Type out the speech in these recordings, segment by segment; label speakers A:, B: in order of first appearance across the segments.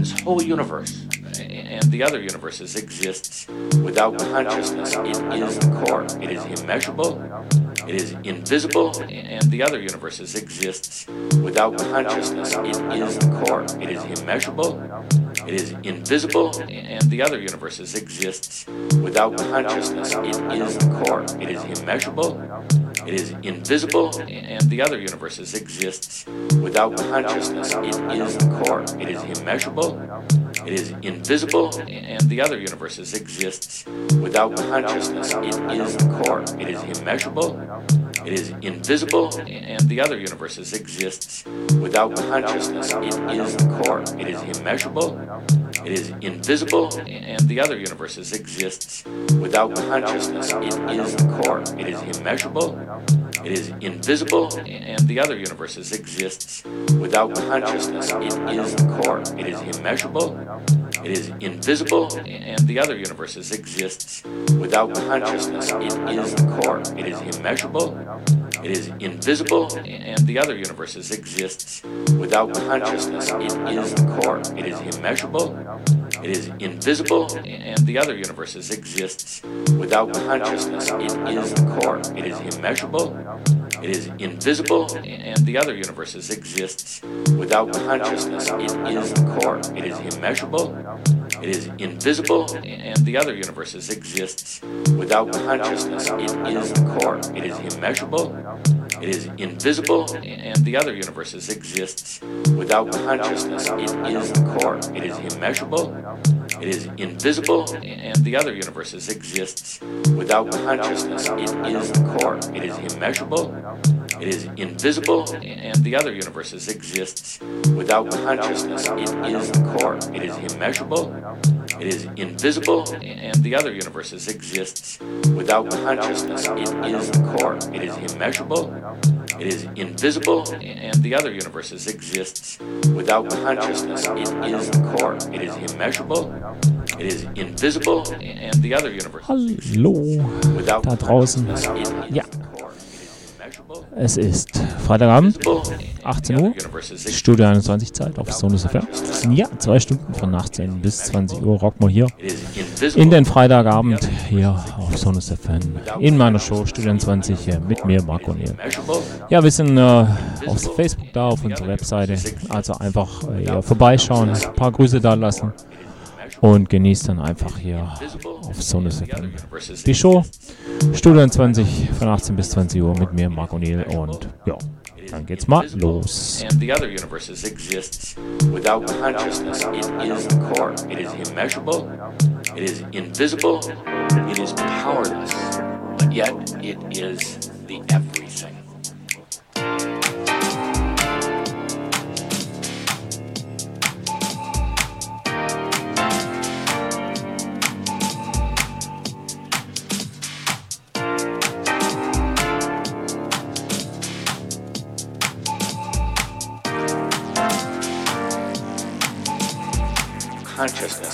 A: this whole universe and the other universes exists without consciousness. It is the core. It is immeasurable. It is invisible. And the other universes exists without consciousness. It is the core. It is immeasurable. It is invisible. And the other universes exists without consciousness. It is the core. It is immeasurable. It is invisible, and the other universes exists without consciousness. It is the core. It is immeasurable. It is invisible, and the other universes exists without consciousness. It is the core. It is immeasurable. It is invisible, and the other universes exists without consciousness. It is the core. It is immeasurable. It is invisible, and the other universes exists without consciousness. It is the core. It is immeasurable. It is invisible, and the other universes exists without consciousness. It is the core. It is immeasurable. It is invisible, and the other universes exists without consciousness. It is the core. It is immeasurable. It is invisible, and the other universes exists without consciousness. It is the core. It is immeasurable. It is invisible, and the other universes exists without consciousness. It is the core. It is immeasurable. It is invisible, and the other universes exists without consciousness. It is the core. It is immeasurable. It is invisible, and the other universes exists without consciousness. It is the core. It is immeasurable. It is invisible, and the other universes exists without consciousness. It is the core. It is immeasurable. It is invisible, and the other universes exists without consciousness. It is the core. It is immeasurable. It is invisible, and the other universes exists without consciousness. It is the core. It is immeasurable. It is invisible, and the other universes exists without consciousness. It is the core. It is immeasurable. It is invisible, and the other universes exists without consciousness. It is the core. It is immeasurable. It is invisible, and the other universes
B: Hallo da draußen. Ja, es ist Freitagabend, 18 Uhr, Studio 21 Zeit auf Sonus FM. Ja, zwei Stunden von 18 bis 20 Uhr rocken wir hier in den Freitagabend hier auf Sonus FM in meiner Show Studio 21 mit mir, Marco Neil. Ja, wir sind äh, auf Facebook da, auf unserer Webseite, also einfach äh, vorbeischauen, ein paar Grüße da lassen und genießt dann einfach hier auf Sonus FM die Show. Studio 20 von 18 bis 20 Uhr mit mir, Marc O'Neill und ja, dann geht's mal los.
A: And the other universes exists without consciousness. It is the core. It is immeasurable. It is invisible. It is powerless. But yet it is the everything. Consciousness.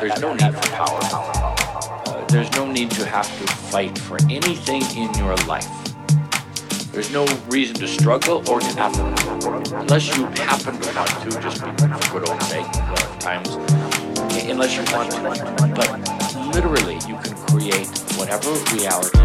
A: There's no need for power, uh, there's no need to have to fight for anything in your life. There's no reason to struggle or to effort, unless you happen to want to, just for good old sake. Times unless you want to. But literally, you can create whatever reality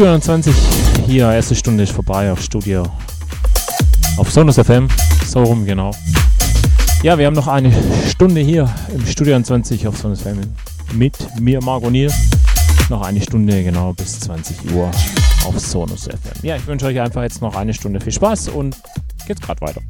B: Studio 21. Hier, erste Stunde ist vorbei auf Studio. Auf Sonus FM. So rum, genau. Ja, wir haben noch eine Stunde hier im Studio 21 auf Sonus FM mit mir, Margot Nier. Noch eine Stunde, genau, bis 20 Uhr auf Sonus FM. Ja, ich wünsche euch einfach jetzt noch eine Stunde viel Spaß und geht's gerade weiter.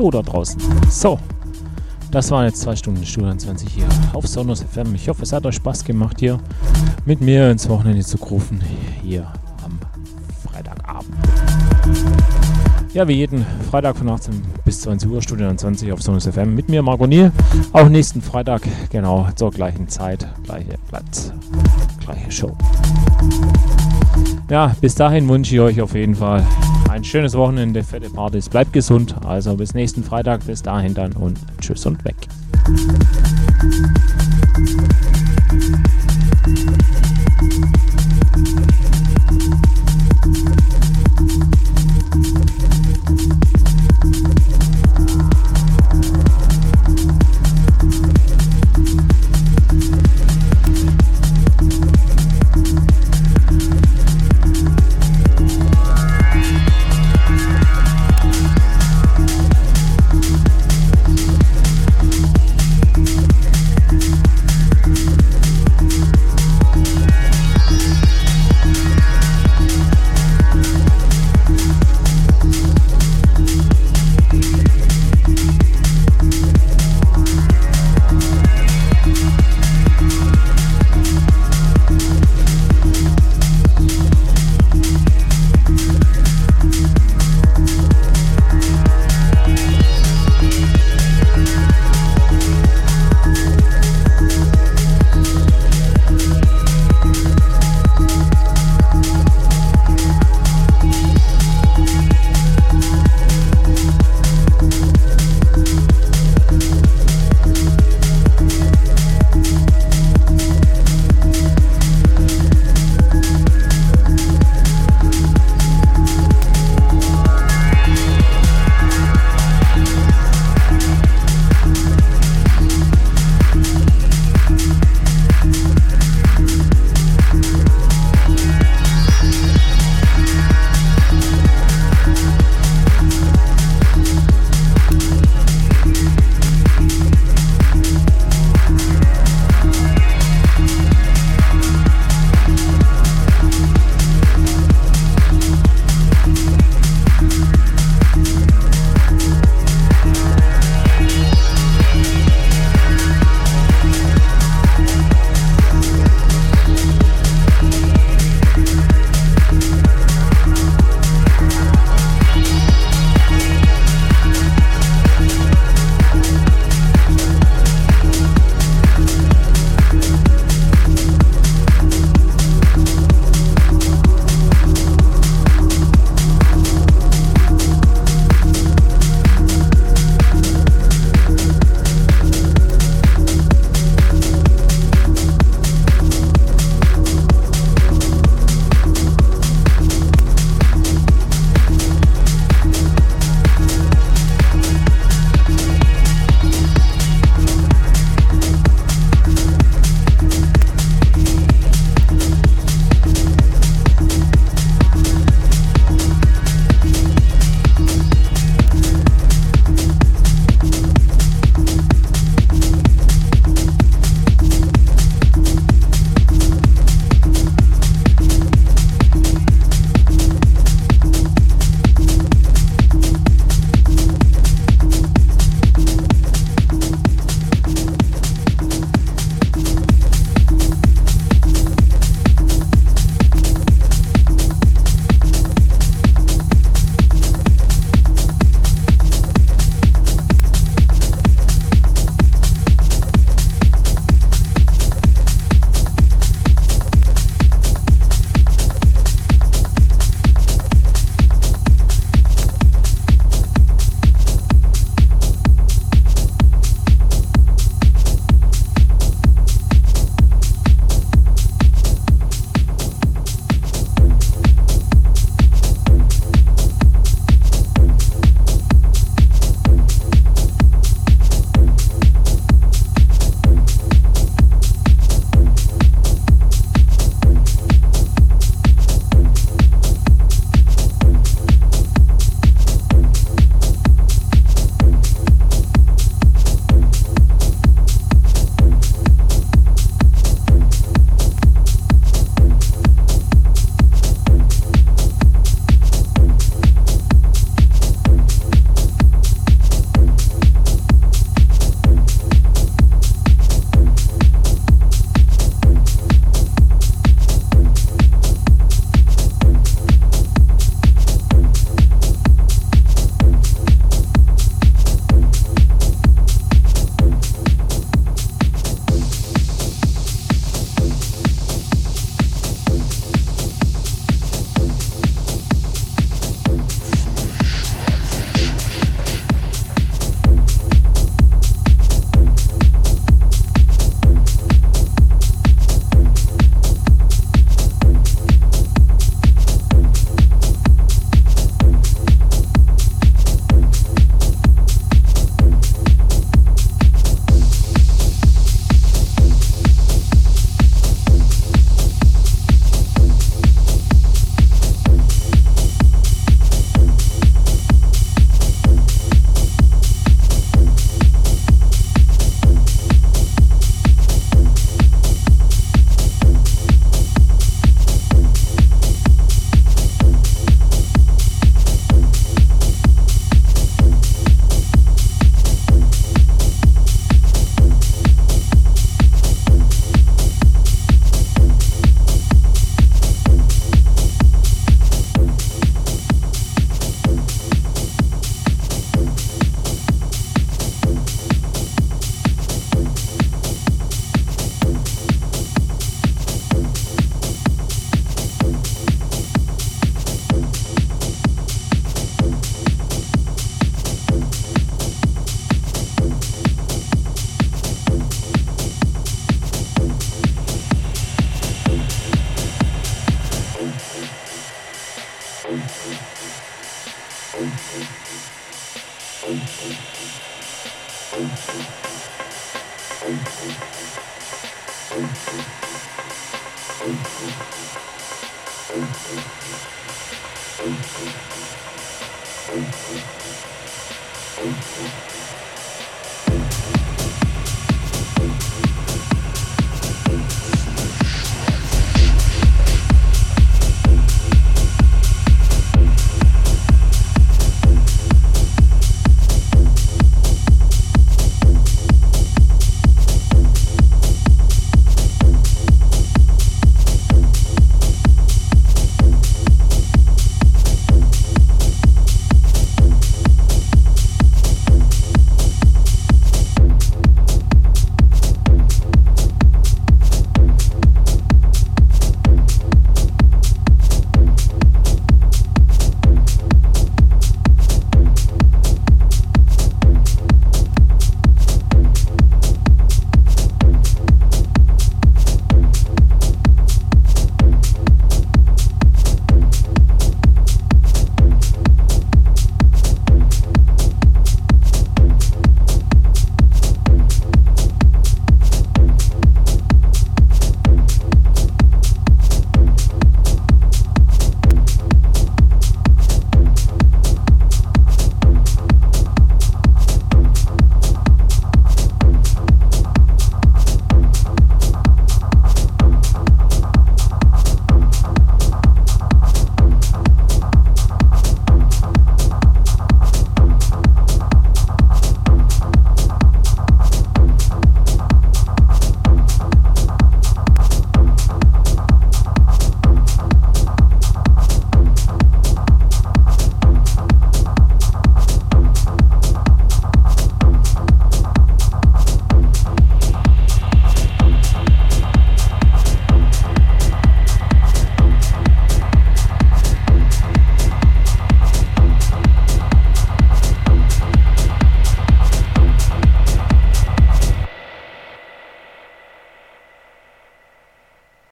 B: Hallo da draußen. So, das waren jetzt zwei Stunden Studio 20 hier auf Sonos FM. Ich hoffe, es hat euch Spaß gemacht, hier mit mir ins Wochenende zu rufen. Hier am Freitagabend. Ja, wie jeden Freitag von 18 bis 20 Uhr, Studio 20 auf Sonos FM mit mir, Marco Niel. Auch nächsten Freitag, genau zur gleichen Zeit, gleiche Platz, gleiche Show. Ja, bis dahin wünsche ich euch auf jeden Fall ein schönes Wochenende, fette Partys. Bleibt gesund. Also bis nächsten Freitag. Bis dahin dann und tschüss und weg.